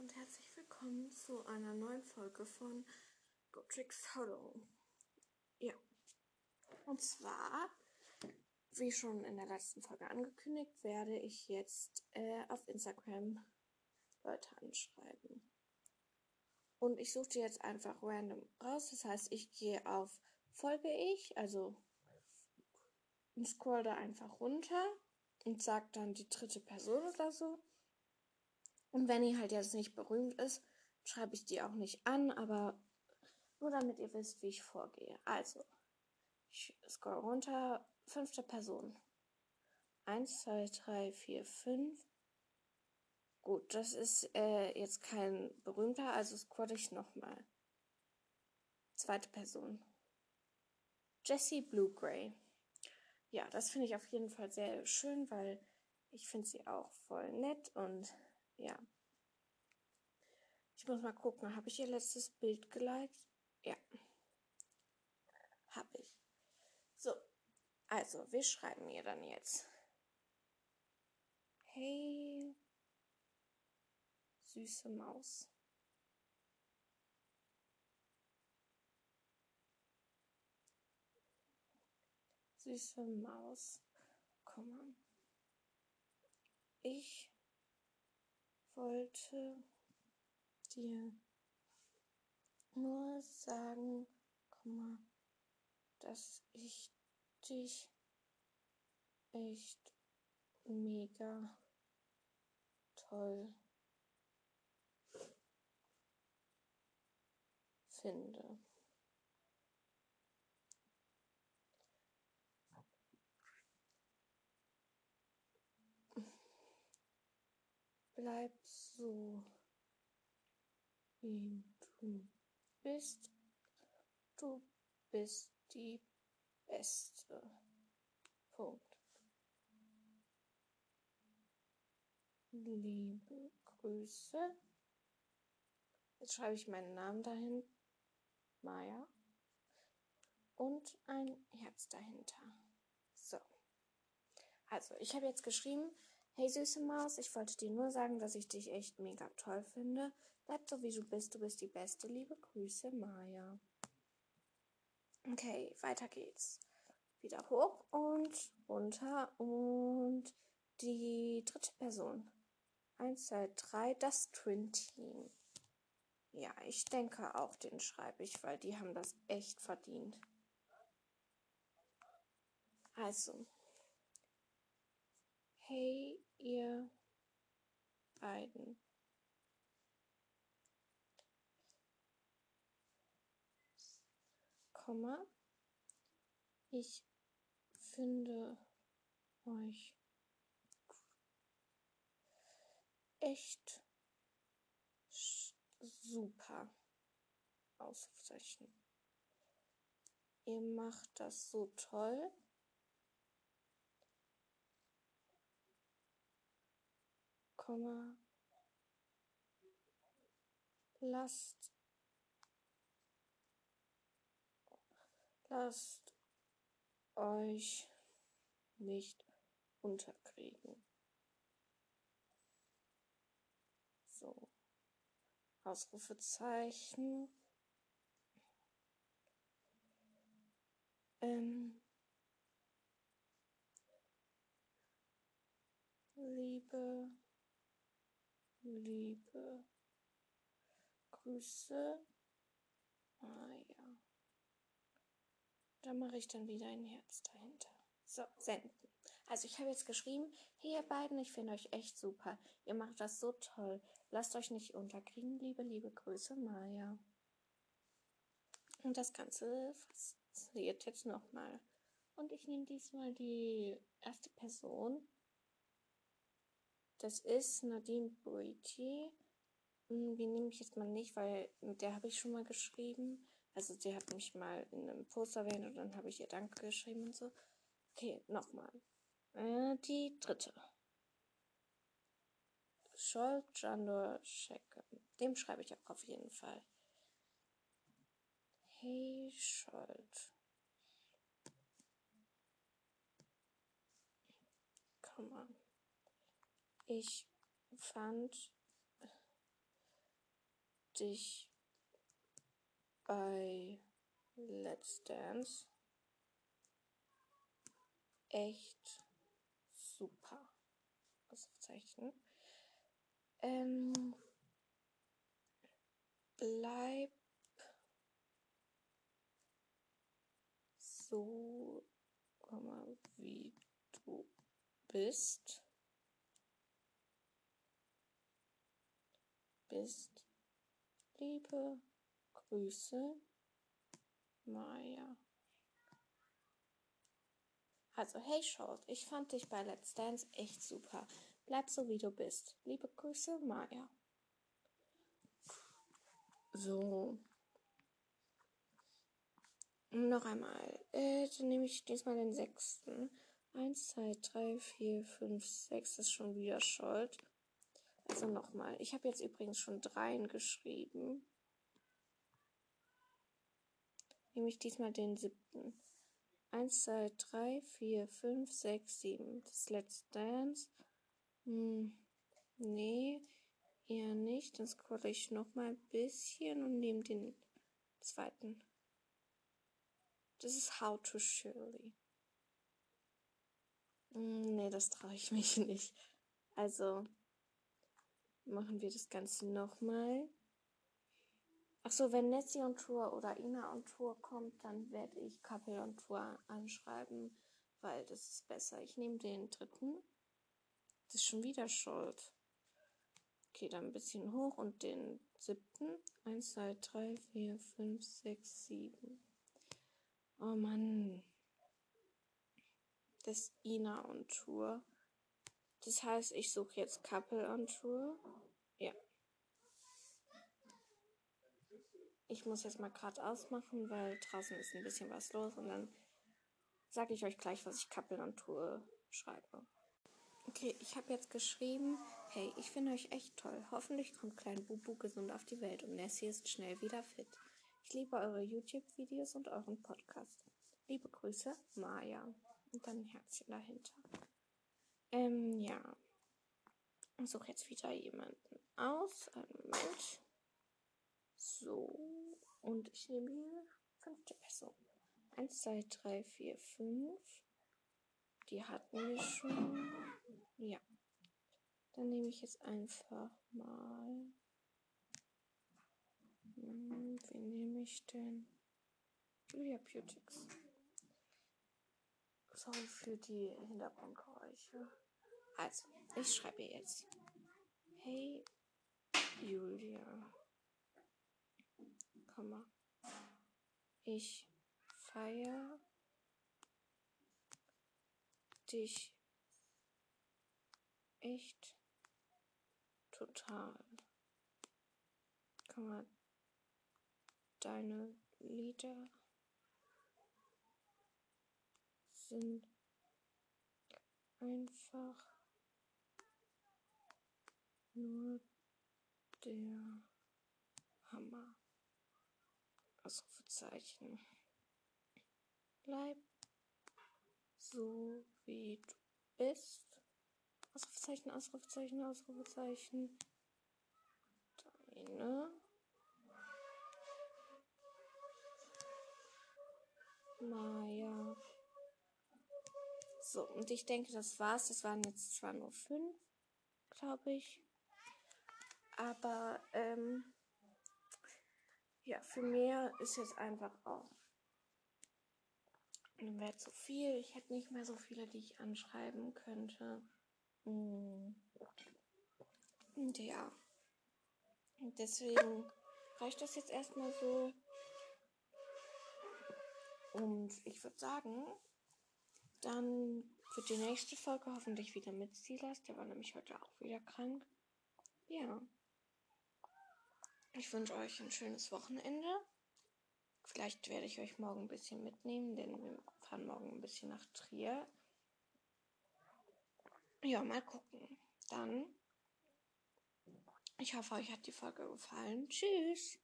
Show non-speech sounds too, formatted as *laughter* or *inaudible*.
und herzlich willkommen zu einer neuen Folge von Gotrix Hollow. Ja, und zwar, wie schon in der letzten Folge angekündigt, werde ich jetzt äh, auf Instagram Leute anschreiben. Und ich suche die jetzt einfach random raus. Das heißt, ich gehe auf Folge ich, also und scroll da einfach runter und sag dann die dritte Person oder so. Und wenn die halt jetzt nicht berühmt ist, schreibe ich die auch nicht an, aber nur damit ihr wisst, wie ich vorgehe. Also, ich scroll runter, fünfte Person. Eins, zwei, drei, vier, fünf. Gut, das ist äh, jetzt kein berühmter, also scroll ich nochmal. Zweite Person. Jessie Blue Gray. Ja, das finde ich auf jeden Fall sehr schön, weil ich finde sie auch voll nett und ja. Ich muss mal gucken, habe ich ihr letztes Bild geliked? Ja. Habe ich. So, also, wir schreiben ihr dann jetzt. Hey, süße Maus. Süße Maus, komm mal. Ich wollte dir nur sagen, dass ich dich echt mega toll finde. Bleib so, wie du bist. Du bist die Beste. Punkt. Liebe Grüße. Jetzt schreibe ich meinen Namen dahin. Maya. Und ein Herz dahinter. So. Also, ich habe jetzt geschrieben, Hey süße Maus, ich wollte dir nur sagen, dass ich dich echt mega toll finde. Bleib so wie du bist, du bist die Beste. Liebe Grüße, Maya. Okay, weiter geht's. Wieder hoch und runter und die dritte Person. Eins, zwei, drei, das Twin Team. Ja, ich denke auch, den schreibe ich, weil die haben das echt verdient. Also, Hey, ihr beiden. Komma. Ich finde euch echt super. Ausrufezeichen. Ihr macht das so toll. Komma, lasst, lasst euch nicht unterkriegen. So. Ausrufezeichen. Ähm, Liebe Liebe Grüße. Ah ja. Da mache ich dann wieder ein Herz dahinter. So, senden. Also ich habe jetzt geschrieben, hey ihr beiden, ich finde euch echt super. Ihr macht das so toll. Lasst euch nicht unterkriegen. Liebe, liebe Grüße, Maja. Und das Ganze passiert jetzt nochmal. Und ich nehme diesmal die erste Person, das ist Nadine Boiti. Hm, die nehme ich jetzt mal nicht, weil mit der habe ich schon mal geschrieben. Also sie hat mich mal in einem Post erwähnt und dann habe ich ihr Danke geschrieben und so. Okay, nochmal. Äh, die dritte. Scholt Jandor Schecke. Dem schreibe ich auch auf jeden Fall. Hey Scholt. Come on. Ich fand dich bei Let's Dance echt super. Ausrufezeichen. Ähm, bleib so, wie du bist. Bist. Liebe Grüße, Maya. Also, hey Short, ich fand dich bei Let's Dance echt super. Bleib so wie du bist. Liebe Grüße, Maya. So. Noch einmal. Äh, dann nehme ich diesmal den sechsten. Eins, zwei, drei, vier, fünf, sechs ist schon wieder Schuld. Also nochmal. Ich habe jetzt übrigens schon dreien geschrieben. Nehme ich diesmal den siebten. Eins, zwei, drei, vier, fünf, sechs, sieben. Das Let's Dance. Hm, nee, eher nicht. Dann scrolle ich nochmal ein bisschen und nehme den zweiten. Das ist How to Shirley. Hm, nee, das traue ich mich *laughs* nicht. Also machen wir das Ganze nochmal. Achso, wenn Nessie on Tour oder Ina on Tour kommt, dann werde ich Couple on Tour anschreiben, weil das ist besser. Ich nehme den dritten. Das ist schon wieder schuld. Okay, dann ein bisschen hoch und den siebten. Eins, zwei, drei, vier, fünf, sechs, sieben. Oh Mann. Das Ina on Tour. Das heißt, ich suche jetzt Couple on Tour. Ja. Ich muss jetzt mal gerade ausmachen, weil draußen ist ein bisschen was los und dann sage ich euch gleich, was ich Couple on Tour schreibe. Okay, ich habe jetzt geschrieben, hey, ich finde euch echt toll. Hoffentlich kommt Klein Bubu gesund auf die Welt und Nessie ist schnell wieder fit. Ich liebe eure YouTube-Videos und euren Podcast. Liebe Grüße, Maya. Und dann ein Herzchen dahinter. Ähm, ja. Ich suche jetzt wieder jemanden aus. Einen Moment. So. Und ich nehme hier fünfte Person. Eins, zwei, drei, vier, fünf. Die hatten wir schon. Ja. Dann nehme ich jetzt einfach mal. Hm, wen nehme ich denn? Julia Beautix. Sorry für die Hintergrundgeräusche. Also, ich schreibe jetzt. Hey, Julia. Komma. Ich feier dich echt total. Komma. Deine Lieder sind einfach nur der Hammer. Ausrufezeichen. Bleib so wie du bist. Ausrufezeichen, Ausrufezeichen, Ausrufezeichen. Deine Maya. So, und ich denke, das war's. Das waren jetzt zwar nur fünf, glaube ich. Aber, ähm, ja, für mehr ist jetzt einfach auch wäre zu viel. Ich hätte nicht mehr so viele, die ich anschreiben könnte. Hm. Und ja. Und deswegen reicht das jetzt erstmal so. Und ich würde sagen, dann wird die nächste Folge hoffentlich wieder mit Silas. Der war nämlich heute auch wieder krank. Ja. Ich wünsche euch ein schönes Wochenende. Vielleicht werde ich euch morgen ein bisschen mitnehmen, denn wir fahren morgen ein bisschen nach Trier. Ja, mal gucken. Dann, ich hoffe, euch hat die Folge gefallen. Tschüss.